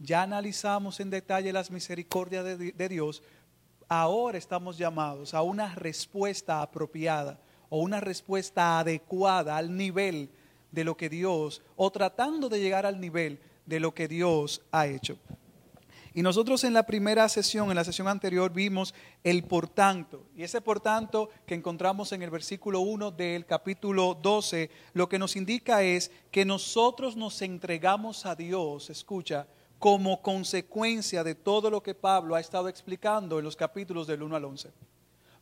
ya analizamos en detalle las misericordias de, Dios, ahora estamos llamados a una respuesta apropiada o una respuesta adecuada al nivel de lo que Dios, o tratando de llegar al nivel de lo que Dios ha hecho. Y nosotros en la primera sesión, en la sesión anterior, vimos el por tanto. Y ese por tanto que encontramos en el versículo 1 del capítulo 12, lo que nos indica es que nosotros nos entregamos a Dios, escucha, como consecuencia de todo lo que Pablo ha estado explicando en los capítulos del 1 al 11.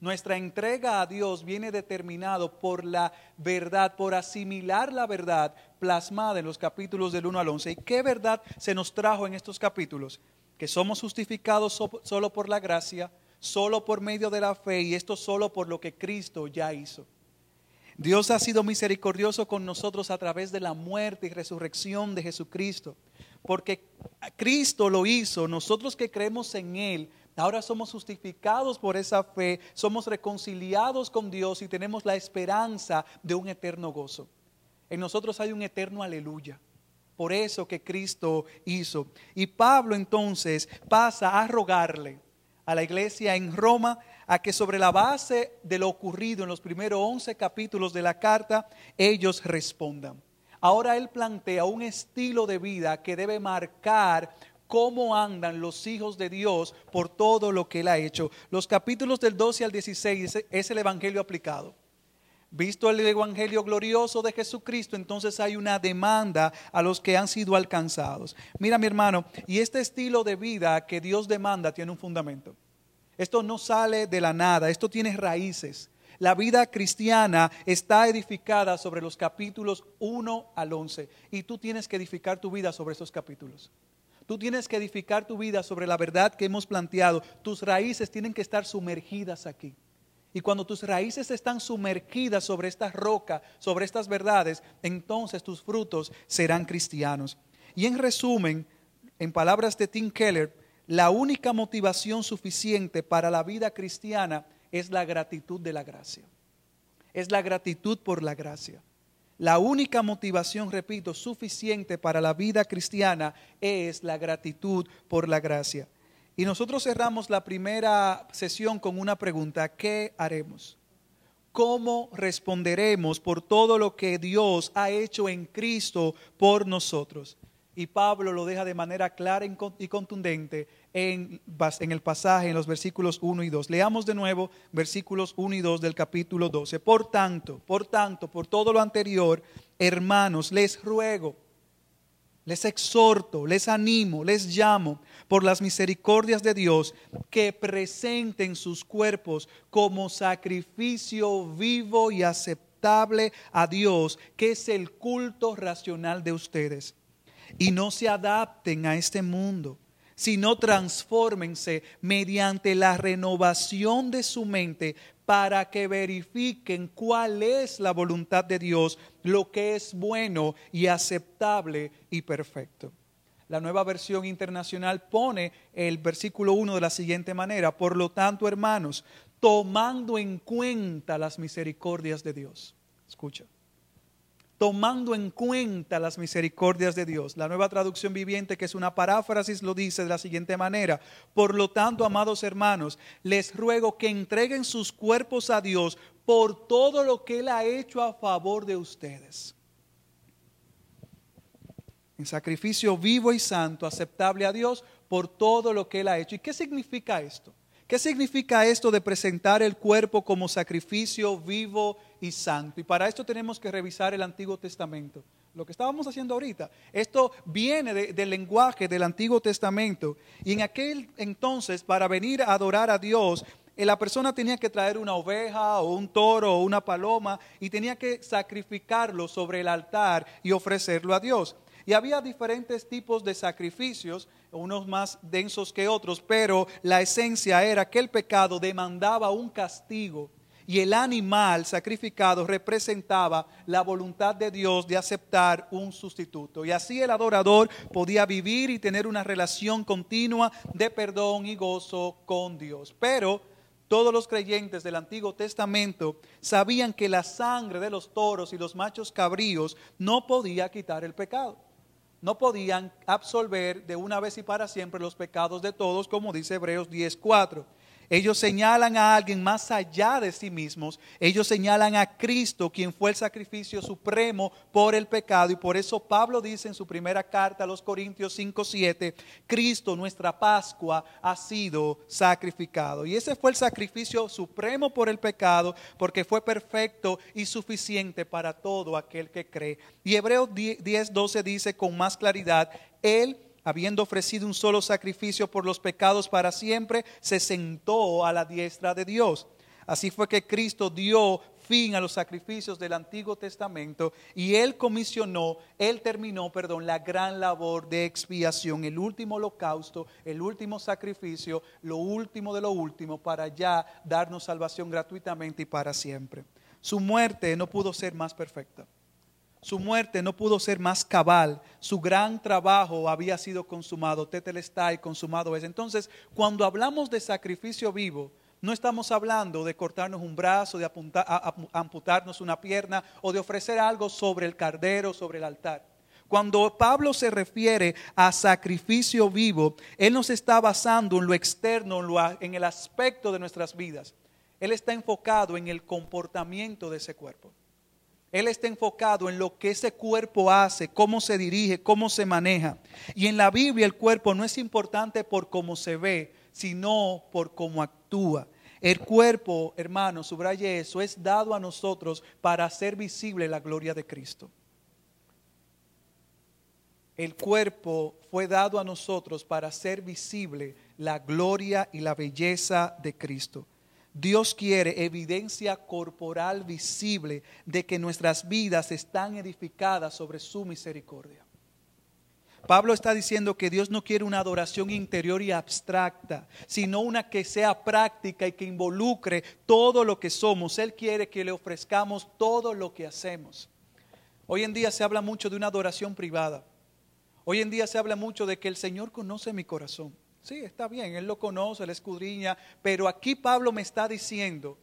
Nuestra entrega a Dios viene determinado por la verdad, por asimilar la verdad plasmada en los capítulos del 1 al 11. ¿Y qué verdad se nos trajo en estos capítulos? Que somos justificados solo por la gracia, solo por medio de la fe y esto solo por lo que Cristo ya hizo. Dios ha sido misericordioso con nosotros a través de la muerte y resurrección de Jesucristo. Porque Cristo lo hizo, nosotros que creemos en Él, ahora somos justificados por esa fe, somos reconciliados con Dios y tenemos la esperanza de un eterno gozo. En nosotros hay un eterno aleluya. Por eso que Cristo hizo. Y Pablo entonces pasa a rogarle a la iglesia en Roma a que sobre la base de lo ocurrido en los primeros 11 capítulos de la carta, ellos respondan. Ahora él plantea un estilo de vida que debe marcar cómo andan los hijos de Dios por todo lo que él ha hecho. Los capítulos del 12 al 16 es el Evangelio aplicado. Visto el Evangelio glorioso de Jesucristo, entonces hay una demanda a los que han sido alcanzados. Mira mi hermano, y este estilo de vida que Dios demanda tiene un fundamento. Esto no sale de la nada, esto tiene raíces. La vida cristiana está edificada sobre los capítulos 1 al 11 y tú tienes que edificar tu vida sobre esos capítulos. Tú tienes que edificar tu vida sobre la verdad que hemos planteado. Tus raíces tienen que estar sumergidas aquí. Y cuando tus raíces están sumergidas sobre esta roca, sobre estas verdades, entonces tus frutos serán cristianos. Y en resumen, en palabras de Tim Keller, la única motivación suficiente para la vida cristiana es la gratitud de la gracia. Es la gratitud por la gracia. La única motivación, repito, suficiente para la vida cristiana es la gratitud por la gracia. Y nosotros cerramos la primera sesión con una pregunta, ¿qué haremos? ¿Cómo responderemos por todo lo que Dios ha hecho en Cristo por nosotros? Y Pablo lo deja de manera clara y contundente en, el pasaje, en los versículos 1 y 2. Leamos de nuevo versículos 1 y 2 del capítulo 12. Por tanto, por tanto, por todo lo anterior, hermanos, les ruego, les exhorto, les animo, les llamo por las misericordias de Dios que presenten sus cuerpos como sacrificio vivo y aceptable a Dios, que es el culto racional de ustedes y no se adapten a este mundo, sino transfórmense mediante la renovación de su mente para que verifiquen cuál es la voluntad de Dios, lo que es bueno y aceptable y perfecto. La nueva versión internacional pone el versículo 1 de la siguiente manera, por lo tanto, hermanos, tomando en cuenta las misericordias de Dios. Escucha tomando en cuenta las misericordias de Dios. La nueva traducción viviente, que es una paráfrasis, lo dice de la siguiente manera. Por lo tanto, amados hermanos, les ruego que entreguen sus cuerpos a Dios por todo lo que Él ha hecho a favor de ustedes. En sacrificio vivo y santo, aceptable a Dios por todo lo que Él ha hecho. ¿Y qué significa esto? ¿Qué significa esto de presentar el cuerpo como sacrificio vivo y santo? Y para esto tenemos que revisar el Antiguo Testamento. Lo que estábamos haciendo ahorita, esto viene del lenguaje del Antiguo Testamento. Y en aquel entonces, para venir a adorar a Dios, eh, la persona tenía que traer una oveja o un toro o una paloma y tenía que sacrificarlo sobre el altar y ofrecerlo a Dios. Y había diferentes tipos de sacrificios, unos más densos que otros, pero la esencia era que el pecado demandaba un castigo y el animal sacrificado representaba la voluntad de Dios de aceptar un sustituto. Y así el adorador podía vivir y tener una relación continua de perdón y gozo con Dios. Pero todos los creyentes del Antiguo Testamento sabían que la sangre de los toros y los machos cabríos no podía quitar el pecado. no podían absolver de una vez y para siempre los pecados de todos, como dice Hebreos 10:4. Ellos señalan a alguien más allá de sí mismos. Ellos señalan a Cristo, quien fue el sacrificio supremo por el pecado. Y por eso Pablo dice en su primera carta a los Corintios 5:7, Cristo, nuestra Pascua, ha sido sacrificado. Y ese fue el sacrificio supremo por el pecado, porque fue perfecto y suficiente para todo aquel que cree. Y Hebreos 10:12 dice con más claridad, Él habiendo ofrecido un solo sacrificio por los pecados para siempre, se sentó a la diestra de Dios. Así fue que Cristo dio fin a los sacrificios del Antiguo Testamento y Él comisionó, Él terminó, perdón, la gran labor de expiación, el último holocausto, el último sacrificio, lo último de lo último, para ya darnos salvación gratuitamente y para siempre. Su muerte no pudo ser más perfecta. Su muerte no pudo ser más cabal. Su gran trabajo había sido consumado. Tetelestai, consumado es. Entonces, cuando hablamos de sacrificio vivo, no estamos hablando de cortarnos un brazo, de amputarnos una pierna o de ofrecer algo sobre el cardero, sobre el altar. Cuando Pablo se refiere a sacrificio vivo, él nos está basando en lo externo, en el aspecto de nuestras vidas. Él está enfocado en el comportamiento de ese cuerpo. Él está enfocado en lo que ese cuerpo hace, cómo se dirige, cómo se maneja. Y en la Biblia el cuerpo no es importante por cómo se ve, sino por cómo actúa. El cuerpo, hermano, subraye eso, es dado a nosotros para hacer visible la gloria de Cristo. El cuerpo fue dado a nosotros para hacer visible la gloria y la belleza de Cristo. Dios quiere evidencia corporal visible de que nuestras vidas están edificadas sobre su misericordia. Pablo está diciendo que Dios no quiere una adoración interior y abstracta, sino una que sea práctica y que involucre todo lo que somos. Él quiere que le ofrezcamos todo lo que hacemos. Hoy en día se habla mucho de una adoración privada. Hoy en día se habla mucho de que el Señor conoce mi corazón. Sí, está bien, Él lo conoce, Él escudriña, pero aquí Pablo me está diciendo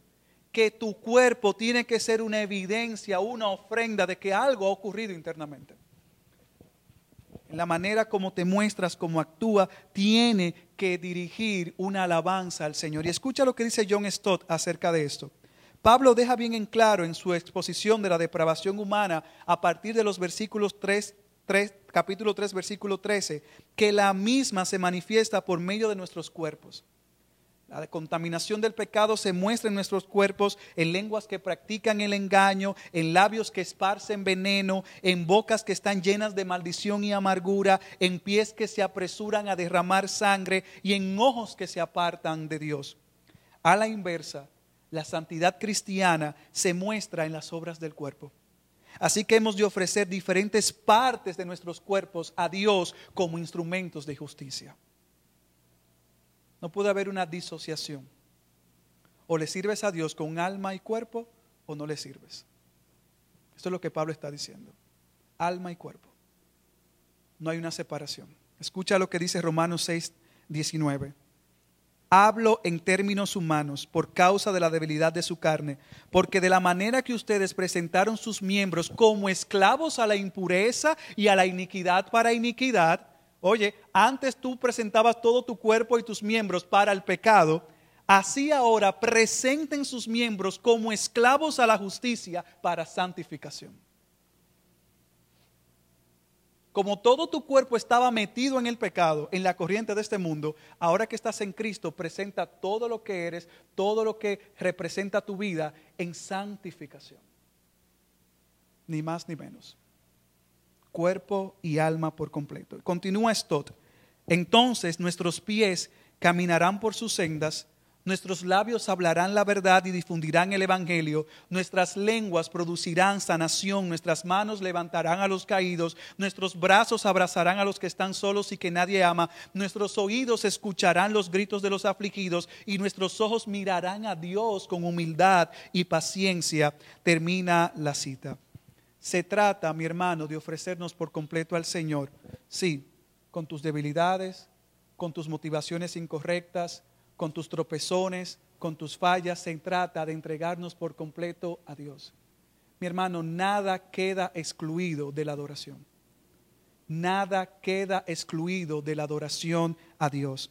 que tu cuerpo tiene que ser una evidencia, una ofrenda de que algo ha ocurrido internamente. La manera como te muestras, como actúa, tiene que dirigir una alabanza al Señor. Y escucha lo que dice John Stott acerca de esto. Pablo deja bien en claro en su exposición de la depravación humana a partir de los versículos 3 capítulo 3, versículo 13, que la misma se manifiesta por medio de nuestros cuerpos. La contaminación del pecado se muestra en nuestros cuerpos, en lenguas que practican el engaño, en labios que esparcen veneno, en bocas que están llenas de maldición y amargura, en pies que se apresuran a derramar sangre y en ojos que se apartan de Dios. A la inversa, la santidad cristiana se muestra en las obras del cuerpo. Así que hemos de ofrecer diferentes partes de nuestros cuerpos a Dios como instrumentos de justicia. No puede haber una disociación. O le sirves a Dios con alma y cuerpo o no le sirves. Esto es lo que Pablo está diciendo. Alma y cuerpo. No hay una separación. Escucha lo que dice Romanos 6, 19. Hablo en términos humanos por causa de la debilidad de su carne, porque de la manera que ustedes presentaron sus miembros como esclavos a la impureza y a la iniquidad para iniquidad, oye, antes tú presentabas todo tu cuerpo y tus miembros para el pecado, así ahora presenten sus miembros como esclavos a la justicia para santificación como todo tu cuerpo estaba metido en el pecado, en la corriente de este mundo, ahora que estás en Cristo, presenta todo lo que eres, todo lo que representa tu vida en santificación. Ni más ni menos. Cuerpo y alma por completo. Continúa esto. Entonces nuestros pies caminarán por sus sendas Nuestros labios hablarán la verdad y difundirán el Evangelio. Nuestras lenguas producirán sanación. Nuestras manos levantarán a los caídos. Nuestros brazos abrazarán a los que están solos y que nadie ama. Nuestros oídos escucharán los gritos de los afligidos. Y nuestros ojos mirarán a Dios con humildad y paciencia. Termina la cita. Se trata, mi hermano, de ofrecernos por completo al Señor. Sí, con tus debilidades, con tus motivaciones incorrectas con tus tropezones, con tus fallas, se trata de entregarnos por completo a Dios. Mi hermano, nada queda excluido de la adoración. nada queda excluido de la adoración a Dios.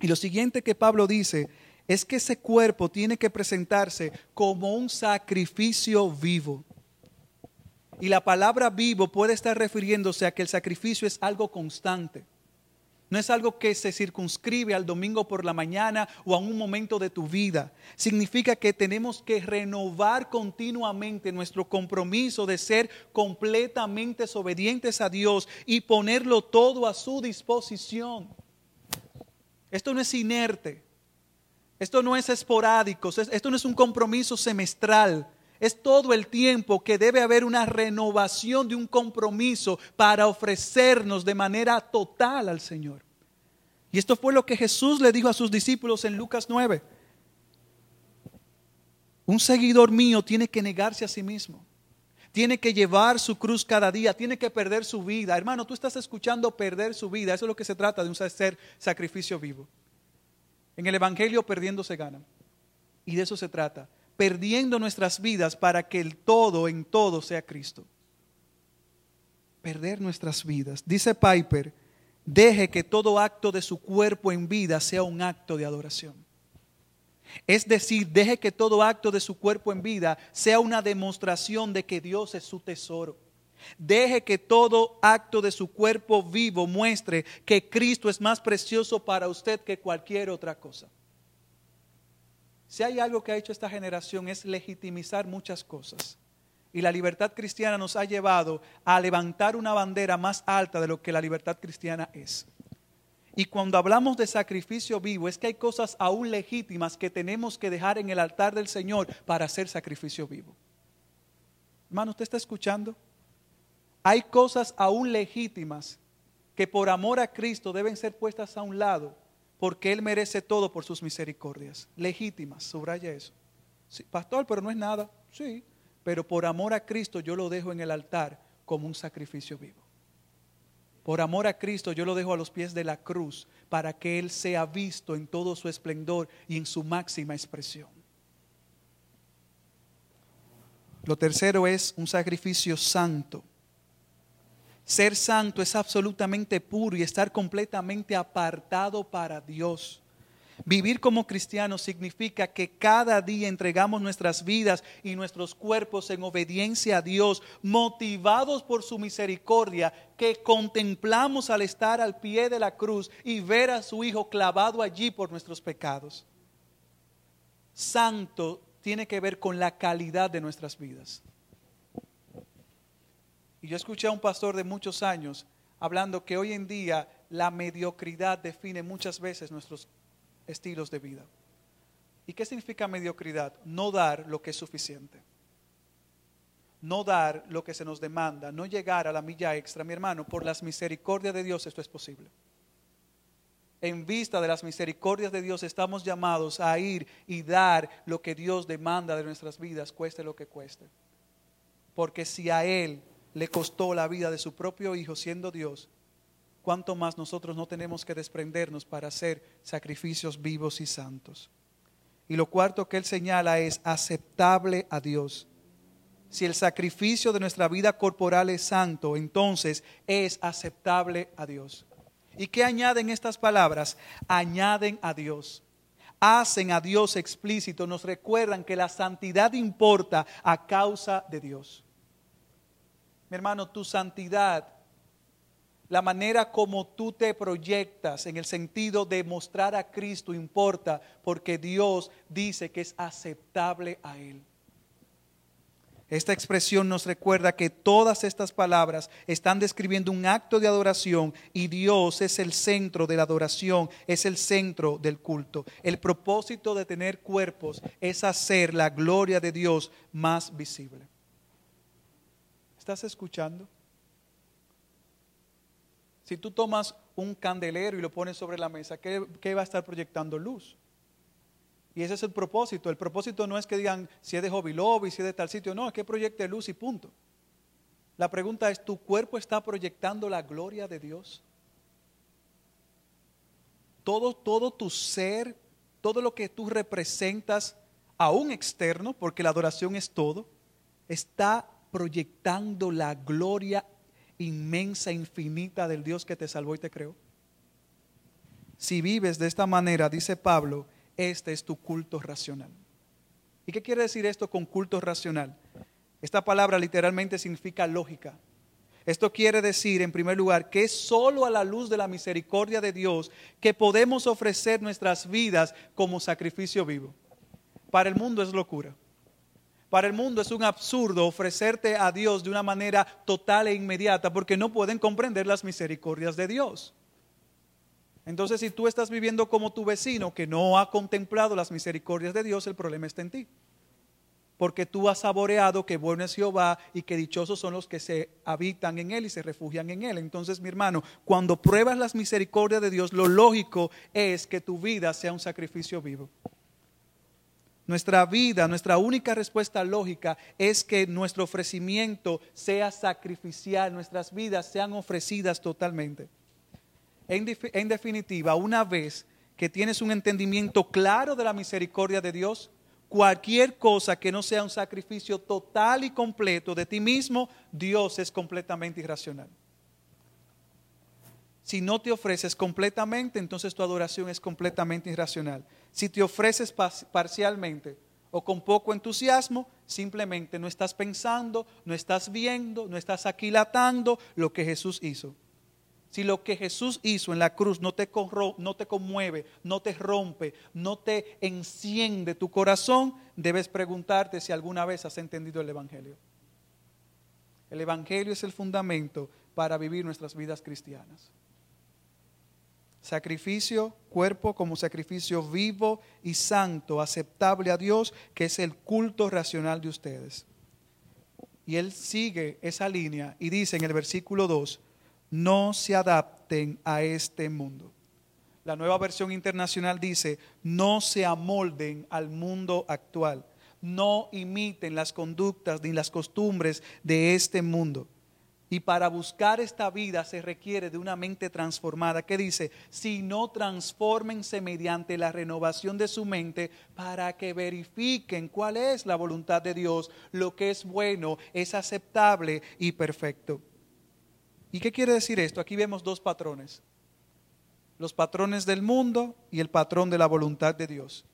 Y lo siguiente que Pablo dice es que ese cuerpo tiene que presentarse como un sacrificio vivo. Y la palabra vivo puede estar refiriéndose a que el sacrificio es algo constante. No es algo que se circunscribe al domingo por la mañana o a un momento de tu vida. Significa que tenemos que renovar continuamente nuestro compromiso de ser completamente obedientes a Dios y ponerlo todo a su disposición. Esto no es inerte. Esto no es esporádico. Esto no es un compromiso semestral. Es todo el tiempo que debe haber una renovación de un compromiso para ofrecernos de manera total al Señor. Y esto fue lo que Jesús le dijo a sus discípulos en Lucas 9. Un seguidor mío tiene que negarse a sí mismo. Tiene que llevar su cruz cada día, tiene que perder su vida. Hermano, tú estás escuchando perder su vida. Eso es lo que se trata de un ser sacrificio vivo. En el Evangelio perdiendo se gana. Y de eso se trata perdiendo nuestras vidas para que el todo en todo sea Cristo. Perder nuestras vidas. Dice Piper, deje que todo acto de su cuerpo en vida sea un acto de adoración. Es decir, deje que todo acto de su cuerpo en vida sea una demostración de que Dios es su tesoro. Deje que todo acto de su cuerpo vivo muestre que Cristo es más precioso para usted que cualquier otra cosa. Si hay algo que ha hecho esta generación es legitimizar muchas cosas. Y la libertad cristiana nos ha llevado a levantar una bandera más alta de lo que la libertad cristiana es. Y cuando hablamos de sacrificio vivo, es que hay cosas aún legítimas que tenemos que dejar en el altar del Señor para hacer sacrificio vivo. Hermano, ¿usted está escuchando? Hay cosas aún legítimas que por amor a Cristo deben ser puestas a un lado porque Él merece todo por sus misericordias, legítimas, subraya eso. pastor, pero no es nada, sí, pero por amor a Cristo yo lo dejo en el altar como un sacrificio vivo. Por amor a Cristo yo lo dejo a los pies de la cruz para que Él sea visto en todo su esplendor y en su máxima expresión. Lo tercero es un sacrificio santo. Ser santo es absolutamente puro y estar completamente apartado para Dios. Vivir como cristianos significa que cada día entregamos nuestras vidas y nuestros cuerpos en obediencia a Dios, motivados por su misericordia, que contemplamos al estar al pie de la cruz y ver a su Hijo clavado allí por nuestros pecados. Santo tiene que ver con la calidad de nuestras vidas. Y yo escuché a un pastor de muchos años hablando que hoy en día la mediocridad define muchas veces nuestros estilos de vida. ¿Y qué significa mediocridad? No dar lo que es suficiente. No dar lo que se nos demanda, no llegar a la milla extra. Mi hermano, por las misericordias de Dios esto es posible. En vista de las misericordias de Dios estamos llamados a ir y dar lo que Dios demanda de nuestras vidas, cueste lo que cueste. Porque si a Él le costó la vida de su propio Hijo siendo Dios, cuánto más nosotros no tenemos que desprendernos para hacer sacrificios vivos y santos. Y lo cuarto que él señala es aceptable a Dios. Si el sacrificio de nuestra vida corporal es santo, entonces es aceptable a Dios. ¿Y qué añaden estas palabras? Añaden a Dios. Hacen a Dios explícito, nos recuerdan que la santidad importa a causa de Dios hermano, tu santidad, la manera como tú te proyectas en el sentido de mostrar a Cristo importa porque Dios dice que es aceptable a Él. Esta expresión nos recuerda que todas estas palabras están describiendo un acto de adoración y Dios es el centro de la adoración, es el centro del culto. El propósito de tener cuerpos es hacer la gloria de Dios más visible. ¿Estás escuchando? Si tú tomas un candelero y lo pones sobre la mesa, ¿qué, va a estar proyectando luz? Y ese es el propósito. El propósito no es que digan si es de Hobby Lobby, si es de tal sitio, no, es que proyecte luz y punto. La pregunta es, ¿tu cuerpo está proyectando la gloria de Dios? Todo, todo tu ser, todo lo que tú representas, aún externo, porque la adoración es todo, está proyectando la gloria inmensa, infinita del Dios que te salvó y te creó? Si vives de esta manera, dice Pablo, este es tu culto racional. ¿Y qué quiere decir esto con culto racional? Esta palabra literalmente significa lógica. Esto quiere decir, en primer lugar, que es solo a la luz de la misericordia de Dios que podemos ofrecer nuestras vidas como sacrificio vivo. Para el mundo es locura. Para el mundo es un absurdo ofrecerte a Dios de una manera total e inmediata porque no pueden comprender las misericordias de Dios. Entonces, si tú estás viviendo como tu vecino que no ha contemplado las misericordias de Dios, el problema está en ti. Porque tú has saboreado que bueno es Jehová y que dichosos son los que se habitan en Él y se refugian en Él. Entonces, mi hermano, cuando pruebas las misericordias de Dios, lo lógico es que tu vida sea un sacrificio vivo. Nuestra vida, nuestra única respuesta lógica es que nuestro ofrecimiento sea sacrificial, nuestras vidas sean ofrecidas totalmente. En, definitiva, una vez que tienes un entendimiento claro de la misericordia de Dios, cualquier cosa que no sea un sacrificio total y completo de ti mismo, Dios es completamente irracional. Si no te ofreces completamente, entonces tu adoración es completamente irracional. Si te ofreces parcialmente o con poco entusiasmo, simplemente no estás pensando, no estás viendo, no estás aquilatando lo que Jesús hizo. Si lo que Jesús hizo en la cruz no te, no te conmueve, no te rompe, no te enciende tu corazón, debes preguntarte si alguna vez has entendido el Evangelio. El Evangelio es el fundamento para vivir nuestras vidas cristianas. Sacrificio, cuerpo como sacrificio vivo y santo, aceptable a Dios, que es el culto racional de ustedes. Y él sigue esa línea y dice en el versículo 2, no se adapten a este mundo. La nueva versión internacional dice, no se amolden al mundo actual, no imiten las conductas ni las costumbres de este mundo. Y para buscar esta vida se requiere de una mente transformada que dice, si no transfórmense mediante la renovación de su mente para que verifiquen cuál es la voluntad de Dios, lo que es bueno, es aceptable y perfecto. ¿Y qué quiere decir esto? Aquí vemos dos patrones. Los patrones del mundo y el patrón de la voluntad de Dios.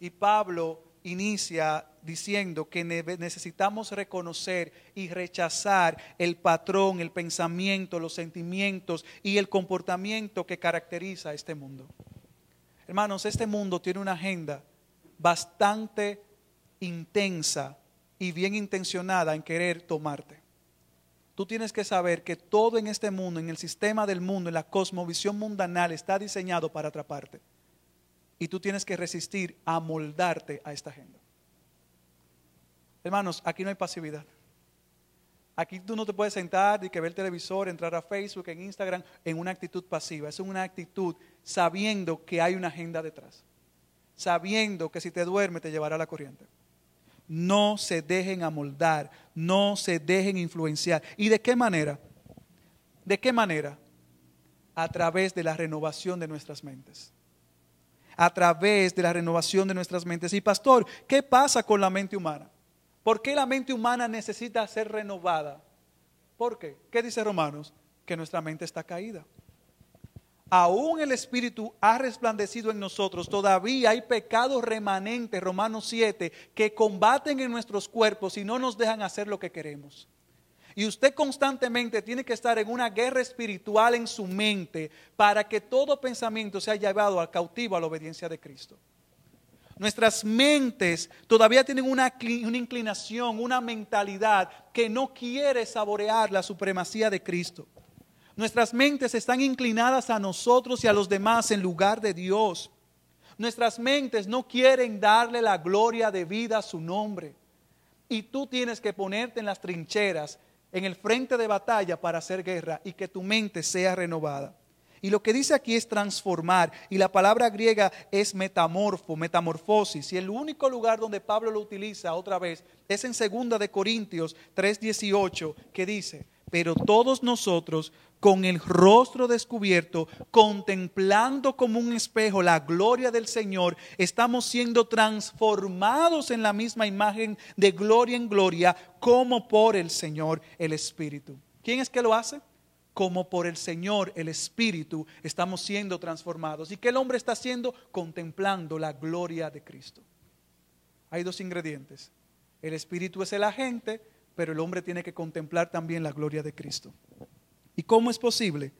Y Pablo inicia diciendo que necesitamos reconocer y rechazar el patrón, el pensamiento, los sentimientos y el comportamiento que caracteriza a este mundo. Hermanos, este mundo tiene una agenda bastante intensa y bien intencionada en querer tomarte tú tienes que saber que todo en este mundo, en el sistema del mundo, en la cosmovisión mundanal, está diseñado para atraparte. Y tú tienes que resistir a moldarte a esta agenda. Hermanos, aquí no hay pasividad. Aquí tú no te puedes sentar y que ver el televisor, entrar a Facebook, en Instagram, en una actitud pasiva. Es una actitud sabiendo que hay una agenda detrás. Sabiendo que si te duerme te llevará a la corriente no se dejen amoldar, no se dejen influenciar. ¿Y de qué manera? ¿De qué manera? A través de la renovación de nuestras mentes. A través de la renovación de nuestras mentes. Y pastor, ¿qué pasa con la mente humana? ¿Por qué la mente humana necesita ser renovada? ¿Por qué? ¿Qué dice Romanos? Que nuestra mente está caída aún el Espíritu ha resplandecido en nosotros, todavía hay pecados remanentes, Romanos 7, que combaten en nuestros cuerpos y no nos dejan hacer lo que queremos. Y usted constantemente tiene que estar en una guerra espiritual en su mente para que todo pensamiento sea llevado al cautivo a la obediencia de Cristo. Nuestras mentes todavía tienen una, una, inclinación, una mentalidad que no quiere saborear la supremacía de Cristo. Nuestras mentes están inclinadas a nosotros y a los demás en lugar de Dios. Nuestras mentes no quieren darle la gloria de vida a su nombre. Y tú tienes que ponerte en las trincheras, en el frente de batalla para hacer guerra y que tu mente sea renovada. Y lo que dice aquí es transformar. Y la palabra griega es metamorfo, metamorfosis. Y el único lugar donde Pablo lo utiliza otra vez es en 2 de Corintios 3:18, que dice, pero todos nosotros con el rostro descubierto, contemplando como un espejo la gloria del Señor, estamos siendo transformados en la misma imagen de gloria en gloria como por el Señor el Espíritu. ¿Quién es que lo hace? como por el Señor, el Espíritu, estamos siendo transformados. ¿Y qué el hombre está haciendo? Contemplando la gloria de Cristo. Hay dos ingredientes. El Espíritu es el agente, pero el hombre tiene que contemplar también la gloria de Cristo. ¿Y cómo es posible?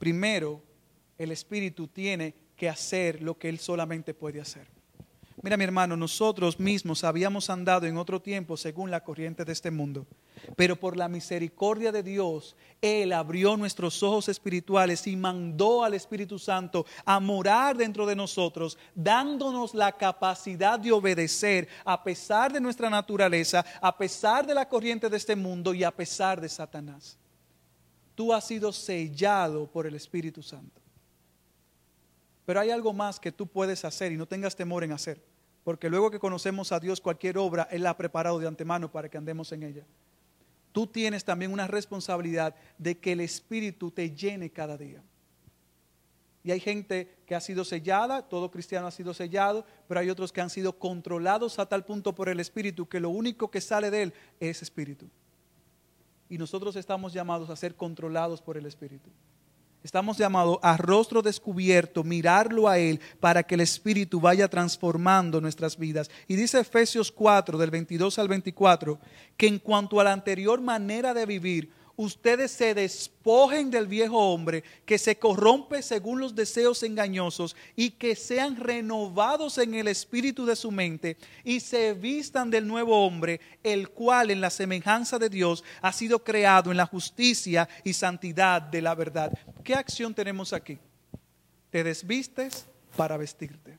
Primero, el Espíritu tiene que hacer lo que Él solamente puede hacer. Mira mi hermano, nosotros mismos habíamos andado en otro tiempo según la corriente de este mundo, pero por la misericordia de Dios, Él abrió nuestros ojos espirituales y mandó al Espíritu Santo a morar dentro de nosotros, dándonos la capacidad de obedecer a pesar de nuestra naturaleza, a pesar de la corriente de este mundo y a pesar de Satanás. Tú has sido sellado por el Espíritu Santo. Pero hay algo más que tú puedes hacer y no tengas temor en hacer. Porque luego que conocemos a Dios, cualquier obra Él la ha preparado de antemano para que andemos en ella. Tú tienes también una responsabilidad de que el Espíritu te llene cada día. Y hay gente que ha sido sellada, todo cristiano ha sido sellado, pero hay otros que han sido controlados a tal punto por el Espíritu que lo único que sale de Él es Espíritu. Y nosotros estamos llamados a ser controlados por el Espíritu. Estamos llamados a rostro descubierto, mirarlo a Él para que el Espíritu vaya transformando nuestras vidas. Y dice Efesios 4, del 22 al 24, que en cuanto a la anterior manera de vivir, ustedes se despojen del viejo hombre que se corrompe según los deseos engañosos y que sean renovados en el espíritu de su mente y se vistan del nuevo hombre, el cual en la semejanza de Dios ha sido creado en la justicia y santidad de la verdad. ¿Qué acción tenemos aquí? Te desvistes para vestirte.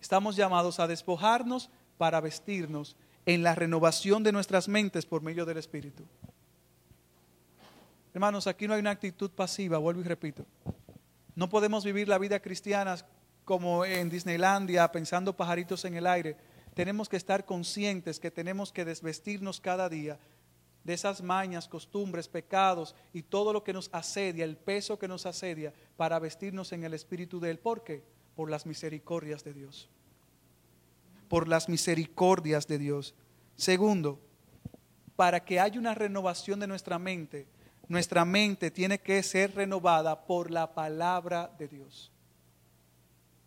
Estamos llamados a despojarnos para vestirnos en la renovación de nuestras mentes por medio del Espíritu. Hermanos, aquí no hay una actitud pasiva, vuelvo y repito. No podemos vivir la vida cristiana como en Disneylandia, pensando pajaritos en el aire. Tenemos que estar conscientes que tenemos que desvestirnos cada día de esas mañas, costumbres, pecados y todo lo que nos asedia, el peso que nos asedia, para vestirnos en el Espíritu de Él. ¿Por qué? Por las misericordias de Dios. Por las misericordias de Dios. Segundo, para que haya una renovación de nuestra mente, nuestra mente tiene que ser renovada por la palabra de Dios.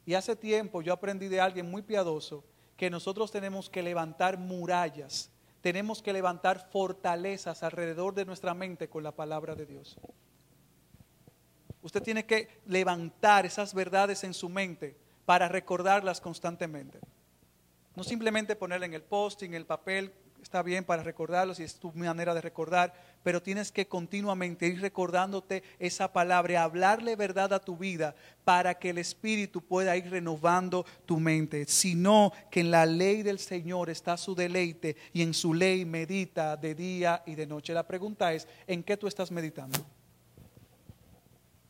Y hace tiempo yo aprendí de alguien muy piadoso que nosotros tenemos que levantar murallas, tenemos que levantar fortalezas alrededor de nuestra mente con la palabra de Dios. Usted tiene que levantar esas verdades en su mente para recordarlas constantemente. No simplemente ponerla en el post, en el papel, está bien para recordarlo si es tu manera de recordar, pero tienes que continuamente ir recordándote esa palabra, hablarle verdad a tu vida para que el Espíritu pueda ir renovando tu mente, sino que en la ley del Señor está su deleite y en su ley medita de día y de noche. La pregunta es, ¿en qué tú estás meditando?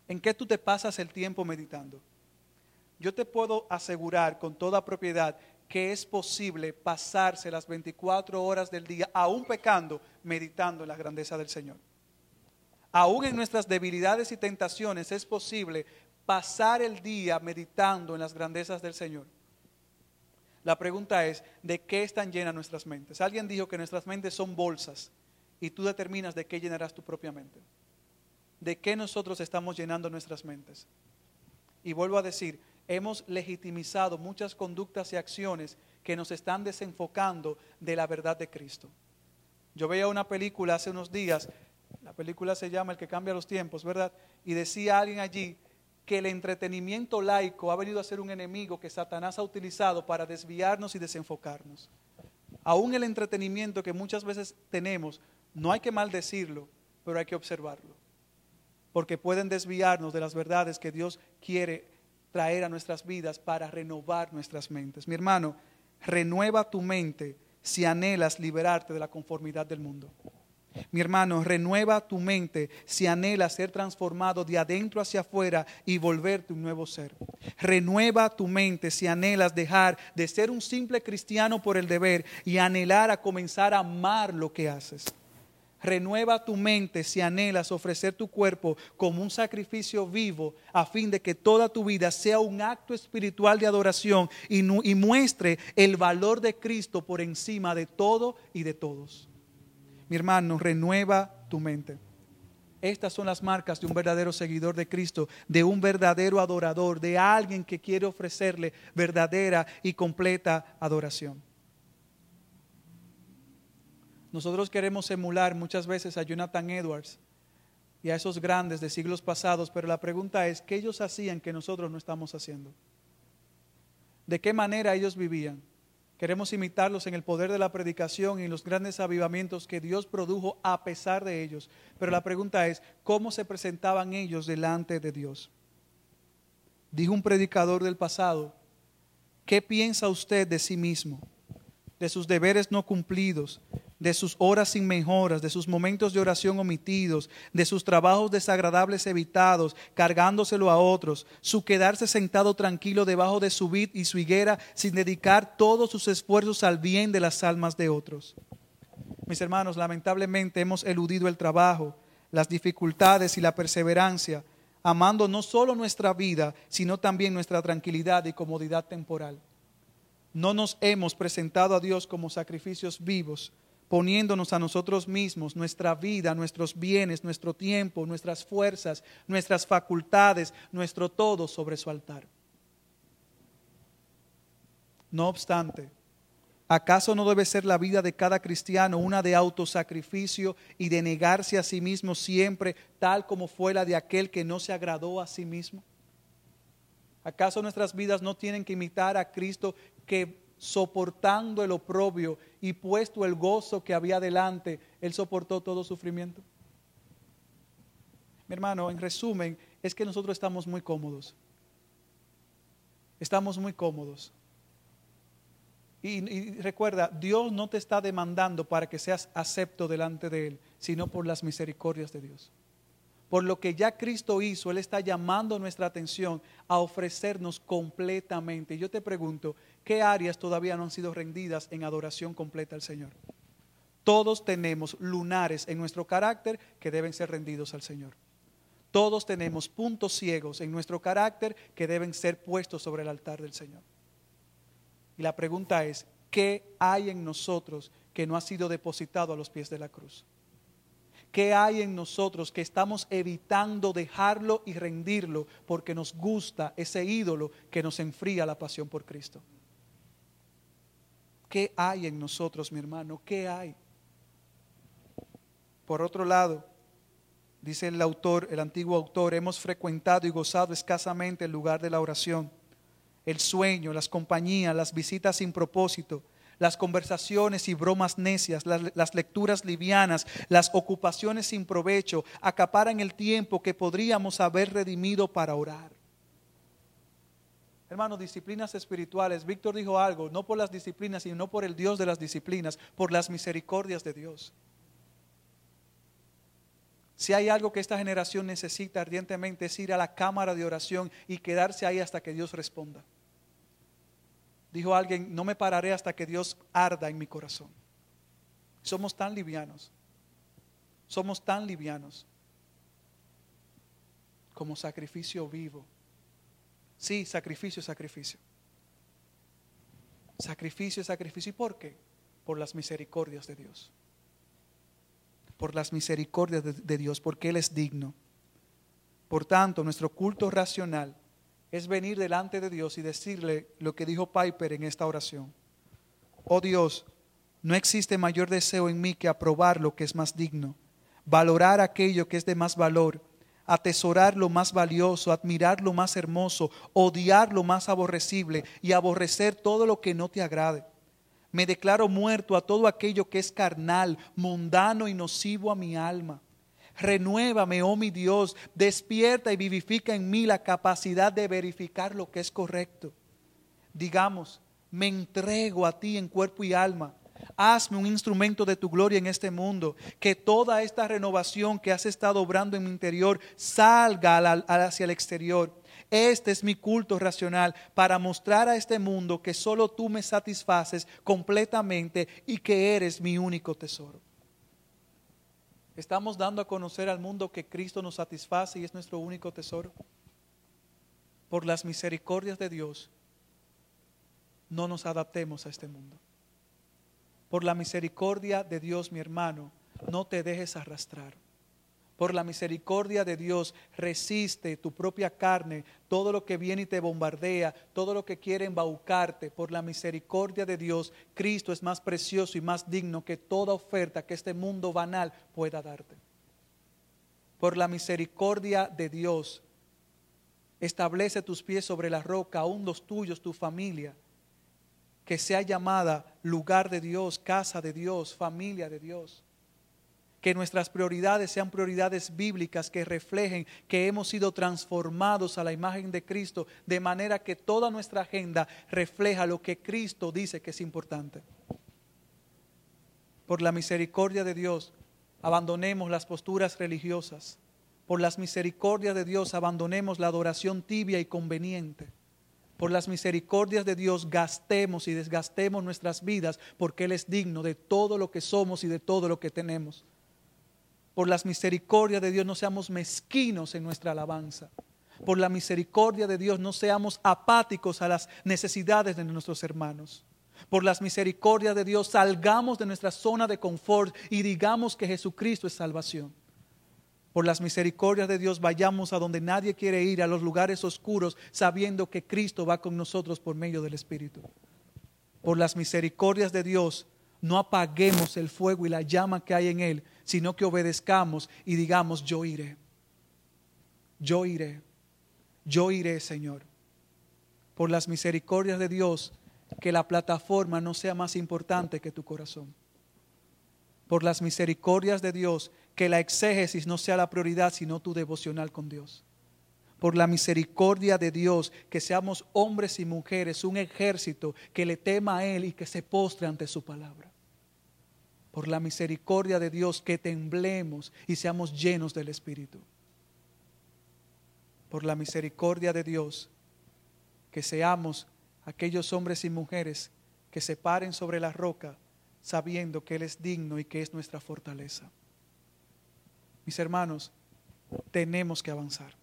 ¿En qué tú te pasas el tiempo meditando? Yo te puedo asegurar con toda propiedad que es posible pasarse las 24 horas del día, aún pecando, meditando en la grandeza del Señor. Aún en nuestras debilidades y tentaciones es posible pasar el día meditando en las grandezas del Señor. La pregunta es, ¿de qué están llenas nuestras mentes? Alguien dijo que nuestras mentes son bolsas y tú determinas de qué llenarás tu propia mente. ¿De qué nosotros estamos llenando nuestras mentes? Y vuelvo a decir, hemos legitimizado muchas conductas y acciones que nos están desenfocando de la verdad de Cristo. Yo veía una película hace unos días, la película se llama El que cambia los tiempos, ¿verdad? Y decía alguien allí que el entretenimiento laico ha venido a ser un enemigo que Satanás ha utilizado para desviarnos y desenfocarnos. Aún el entretenimiento que muchas veces tenemos, no hay que maldecirlo, pero hay que observarlo. Porque pueden desviarnos de las verdades que Dios quiere traer a nuestras vidas para renovar nuestras mentes. Mi hermano, renueva tu mente si anhelas liberarte de la conformidad del mundo. Mi hermano, renueva tu mente si anhelas ser transformado de adentro hacia afuera y volverte un nuevo ser. Renueva tu mente si anhelas dejar de ser un simple cristiano por el deber y anhelar a comenzar a amar lo que haces. Renueva tu mente si anhelas ofrecer tu cuerpo como un sacrificio vivo a fin de que toda tu vida sea un acto espiritual de adoración y, muestre el valor de Cristo por encima de todo y de todos. Mi hermano, renueva tu mente. Estas son las marcas de un verdadero seguidor de Cristo, de un verdadero adorador, de alguien que quiere ofrecerle verdadera y completa adoración. Nosotros queremos emular muchas veces a Jonathan Edwards y a esos grandes de siglos pasados, pero la pregunta es, ¿qué ellos hacían que nosotros no estamos haciendo? ¿De qué manera ellos vivían? Queremos imitarlos en el poder de la predicación y en los grandes avivamientos que Dios produjo a pesar de ellos. Pero la pregunta es, ¿cómo se presentaban ellos delante de Dios? Dijo un predicador del pasado, ¿qué piensa usted de sí mismo? De sus deberes no cumplidos, de sus horas sin mejoras, de sus momentos de oración omitidos, de sus trabajos desagradables evitados, cargándoselo a otros, su quedarse sentado tranquilo debajo de su vid y su higuera sin dedicar todos sus esfuerzos al bien de las almas de otros. Mis hermanos, lamentablemente hemos eludido el trabajo, las dificultades y la perseverancia, amando no solo nuestra vida, sino también nuestra tranquilidad y comodidad temporal. No nos hemos presentado a Dios como sacrificios vivos, poniéndonos a nosotros mismos, nuestra vida, nuestros bienes, nuestro tiempo, nuestras fuerzas, nuestras facultades, nuestro todo sobre su altar. No obstante, ¿acaso no debe ser la vida de cada cristiano una de autosacrificio y de negarse a sí mismo siempre, tal como fue la de aquel que no se agradó a sí mismo? ¿Acaso nuestras vidas no tienen que imitar a Cristo que soportando el oprobio y puesto el gozo que había delante, Él soportó todo sufrimiento. Mi hermano, en resumen, es que nosotros estamos muy cómodos. Estamos muy cómodos. Y, y, recuerda, Dios no te está demandando para que seas acepto delante de Él, sino por las misericordias de Dios por lo que ya Cristo hizo, Él está llamando nuestra atención a ofrecernos completamente. Yo te pregunto, ¿qué áreas todavía no han sido rendidas en adoración completa al Señor? Todos tenemos lunares en nuestro carácter que deben ser rendidos al Señor. Todos tenemos puntos ciegos en nuestro carácter que deben ser puestos sobre el altar del Señor. Y la pregunta es, ¿qué hay en nosotros que no ha sido depositado a los pies de la cruz? ¿Qué hay en nosotros que estamos evitando dejarlo y rendirlo porque nos gusta ese ídolo que nos enfría la pasión por Cristo? ¿Qué hay en nosotros, mi hermano? ¿Qué hay? Por otro lado, dice el autor, el antiguo autor, hemos frecuentado y gozado escasamente el lugar de la oración, el sueño, las compañías, las visitas sin propósito las conversaciones y bromas necias, las, lecturas livianas, las ocupaciones sin provecho, acaparan el tiempo que podríamos haber redimido para orar. Hermanos, disciplinas espirituales. Víctor dijo algo, no por las disciplinas, sino por el Dios de las disciplinas, por las misericordias de Dios. Si hay algo que esta generación necesita ardientemente es ir a la cámara de oración y quedarse ahí hasta que Dios responda. Dijo alguien, no me pararé hasta que Dios arda en mi corazón. Somos tan livianos. Somos tan livianos como sacrificio vivo. Sí, sacrificio, sacrificio. Sacrificio, sacrificio. ¿Y por qué? Por las misericordias de Dios. Por las misericordias de, Dios, porque Él es digno. Por tanto, nuestro culto racional es venir delante de Dios y decirle lo que dijo Piper en esta oración. Oh Dios, no existe mayor deseo en mí que aprobar lo que es más digno, valorar aquello que es de más valor, atesorar lo más valioso, admirar lo más hermoso, odiar lo más aborrecible y aborrecer todo lo que no te agrade. Me declaro muerto a todo aquello que es carnal, mundano y nocivo a mi alma Renuévame, oh mi Dios, despierta y vivifica en mí la capacidad de verificar lo que es correcto. Digamos, me entrego a ti en cuerpo y alma. Hazme un instrumento de tu gloria en este mundo. Que toda esta renovación que has estado obrando en mi interior salga hacia el exterior. Este es mi culto racional para mostrar a este mundo que solo tú me satisfaces completamente y que eres mi único tesoro. Estamos dando a conocer al mundo que Cristo nos satisface y es nuestro único tesoro. Por las misericordias de Dios, no nos adaptemos a este mundo. Por la misericordia de Dios, mi hermano, no te dejes arrastrar. Por la misericordia de Dios, resiste tu propia carne, todo lo que viene y te bombardea, todo lo que quiere embaucarte. Por la misericordia de Dios, Cristo es más precioso y más digno que toda oferta que este mundo banal pueda darte. Por la misericordia de Dios, establece tus pies sobre la roca, aún los tuyos, tu familia, que sea llamada lugar de Dios, casa de Dios, familia de Dios que nuestras prioridades sean prioridades bíblicas que reflejen que hemos sido transformados a la imagen de Cristo, de manera que toda nuestra agenda refleja lo que Cristo dice que es importante. Por la misericordia de Dios, abandonemos las posturas religiosas. Por las misericordias de Dios, abandonemos la adoración tibia y conveniente. Por las misericordias de Dios, gastemos y desgastemos nuestras vidas, porque Él es digno de todo lo que somos y de todo lo que tenemos por las misericordias de Dios no seamos mezquinos en nuestra alabanza. Por la misericordia de Dios no seamos apáticos a las necesidades de nuestros hermanos. Por las misericordias de Dios salgamos de nuestra zona de confort y digamos que Jesucristo es salvación. Por las misericordias de Dios vayamos a donde nadie quiere ir, a los lugares oscuros, sabiendo que Cristo va con nosotros por medio del Espíritu. Por las misericordias de Dios no apaguemos el fuego y la llama que hay en Él, sino que obedezcamos y digamos, yo iré, yo iré, yo iré, Señor. Por las misericordias de Dios, que la plataforma no sea más importante que tu corazón. Por las misericordias de Dios, que la exégesis no sea la prioridad, sino tu devocional con Dios. Por la misericordia de Dios, que seamos hombres y mujeres, un ejército que le tema a Él y que se postre ante su palabra por la misericordia de Dios, que temblemos y seamos llenos del Espíritu. Por la misericordia de Dios, que seamos aquellos hombres y mujeres que se paren sobre la roca sabiendo que Él es digno y que es nuestra fortaleza. Mis hermanos, tenemos que avanzar.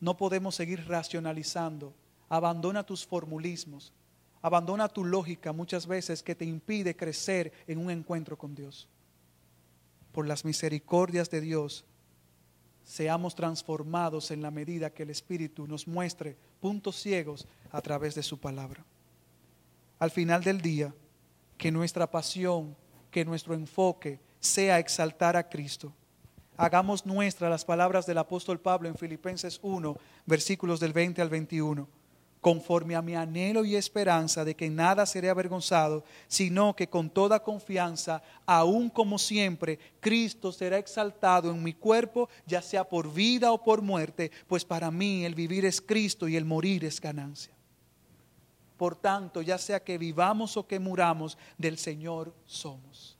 No podemos seguir racionalizando. Abandona tus formulismos. Abandona tu lógica muchas veces que te impide crecer en un encuentro con Dios. Por las misericordias de Dios, seamos transformados en la medida que el Espíritu nos muestre puntos ciegos a través de su palabra. Al final del día, que nuestra pasión, que nuestro enfoque sea exaltar a Cristo. Hagamos nuestras las palabras del apóstol Pablo en Filipenses 1, versículos del 20 al 21 conforme a mi anhelo y esperanza de que nada seré avergonzado, sino que con toda confianza, aún como siempre, Cristo será exaltado en mi cuerpo, ya sea por vida o por muerte, pues para mí el vivir es Cristo y el morir es ganancia. Por tanto, ya sea que vivamos o que muramos, del Señor somos.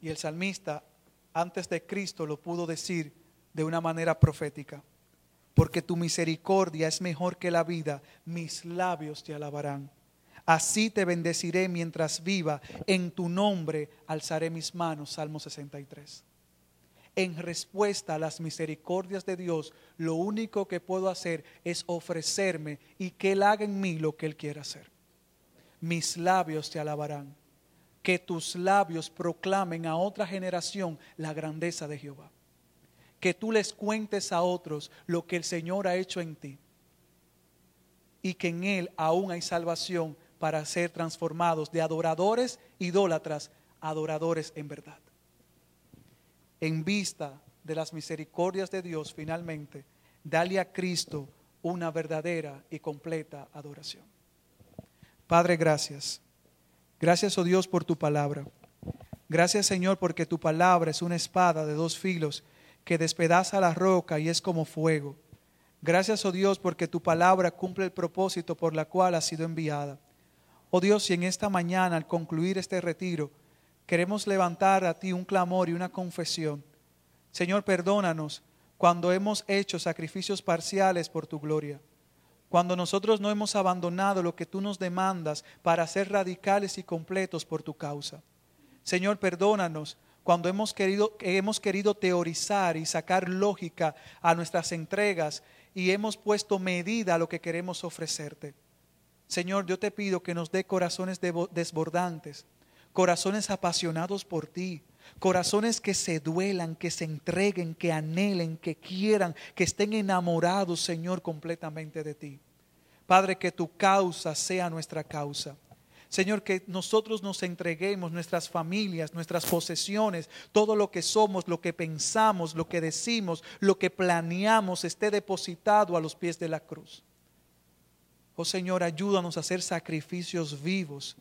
Y el salmista, antes de Cristo, lo pudo decir de una manera profética porque tu misericordia es mejor que la vida, mis labios te alabarán. Así te bendeciré mientras viva, en tu nombre alzaré mis manos. Salmo 63. En respuesta a las misericordias de Dios, lo único que puedo hacer es ofrecerme y que Él haga en mí lo que Él quiera hacer. Mis labios te alabarán. Que tus labios proclamen a otra generación la grandeza de Jehová que tú les cuentes a otros lo que el Señor ha hecho en ti y que en Él aún hay salvación para ser transformados de adoradores idólatras adoradores en verdad. En vista de las misericordias de Dios, finalmente, dale a Cristo una verdadera y completa adoración. Padre, gracias. Gracias, oh Dios, por tu palabra. Gracias, Señor, porque tu palabra es una espada de dos filos que despedaza la roca y es como fuego. Gracias, oh Dios, porque tu palabra cumple el propósito por la cual ha sido enviada. Oh Dios, si en esta mañana, al concluir este retiro, queremos levantar a ti un clamor y una confesión. Señor, perdónanos cuando hemos hecho sacrificios parciales por tu gloria. Cuando nosotros no hemos abandonado lo que tú nos demandas para ser radicales y completos por tu causa. Señor, perdónanos cuando hemos querido, hemos querido teorizar y sacar lógica a nuestras entregas y hemos puesto medida a lo que queremos ofrecerte. Señor, yo te pido que nos dé corazones desbordantes, corazones apasionados por ti, Corazones que se duelan, que se entreguen, que anhelen, que quieran, que estén enamorados, Señor, completamente de ti. Padre, que tu causa sea nuestra causa. Señor, que nosotros nos entreguemos, nuestras familias, nuestras posesiones, todo lo que somos, lo que pensamos, lo que decimos, lo que planeamos, esté depositado a los pies de la cruz. Oh Señor, ayúdanos a hacer sacrificios vivos.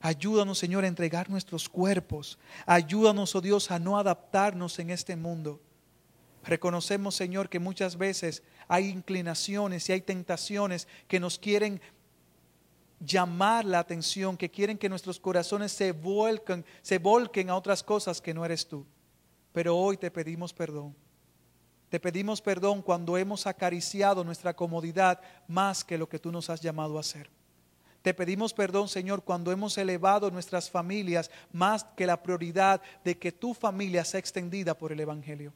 Ayúdanos, Señor, a entregar nuestros cuerpos. Ayúdanos, oh Dios, a no adaptarnos en este mundo. Reconocemos, Señor, que muchas veces hay inclinaciones y hay tentaciones que nos quieren llamar la atención, que quieren que nuestros corazones se vuelquen, se volquen a otras cosas que no eres tú. Pero hoy te pedimos perdón. Te pedimos perdón cuando hemos acariciado nuestra comodidad más que lo que tú nos has llamado a hacer. Te pedimos perdón, Señor, cuando hemos elevado nuestras familias más que la prioridad de que tu familia sea extendida por el Evangelio.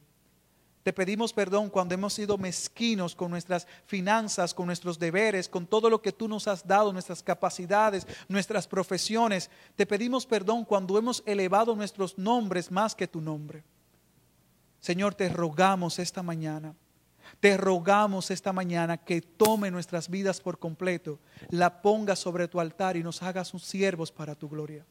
Te pedimos perdón cuando hemos sido mezquinos con nuestras finanzas, con nuestros deberes, con todo lo que tú nos has dado, nuestras capacidades, nuestras profesiones. Te pedimos perdón cuando hemos elevado nuestros nombres más que tu nombre. Señor, te rogamos esta mañana, te rogamos esta mañana que tome nuestras vidas por completo, la ponga sobre tu altar y nos hagas sus siervos para tu gloria.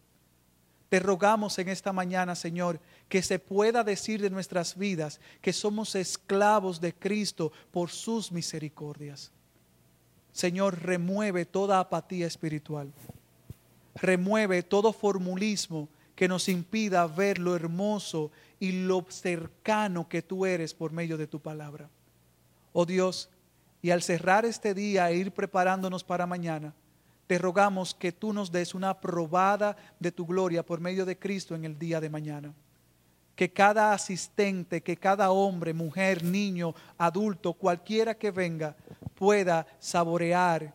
Te rogamos en esta mañana, Señor, que se pueda decir de nuestras vidas que somos esclavos de Cristo por sus misericordias. Señor, remueve toda apatía espiritual. Remueve todo formulismo que nos impida ver lo hermoso y lo cercano que tú eres por medio de tu palabra. Oh Dios, y al cerrar este día e ir preparándonos para mañana, te rogamos que tú nos des una probada de tu gloria por medio de Cristo en el día de mañana. Que cada asistente, que cada hombre, mujer, niño, adulto, cualquiera que venga, pueda saborear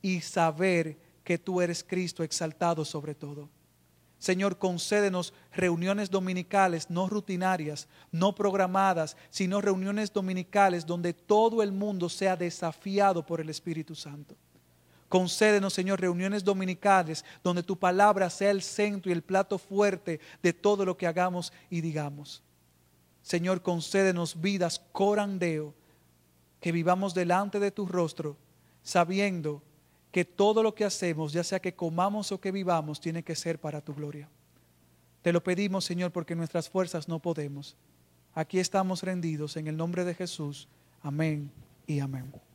y saber que tú eres Cristo exaltado sobre todo. Señor, concédenos reuniones dominicales no rutinarias, no programadas, sino reuniones dominicales donde todo el mundo sea desafiado por el Espíritu Santo. Concédenos, Señor, reuniones dominicales donde tu palabra sea el centro y el plato fuerte de todo lo que hagamos y digamos. Señor, concédenos vidas corandeo, que vivamos delante de tu rostro, sabiendo que todo lo que hacemos, ya sea que comamos o que vivamos, tiene que ser para tu gloria. Te lo pedimos, Señor, porque nuestras fuerzas no podemos. Aquí estamos rendidos en el nombre de Jesús. Amén y amén.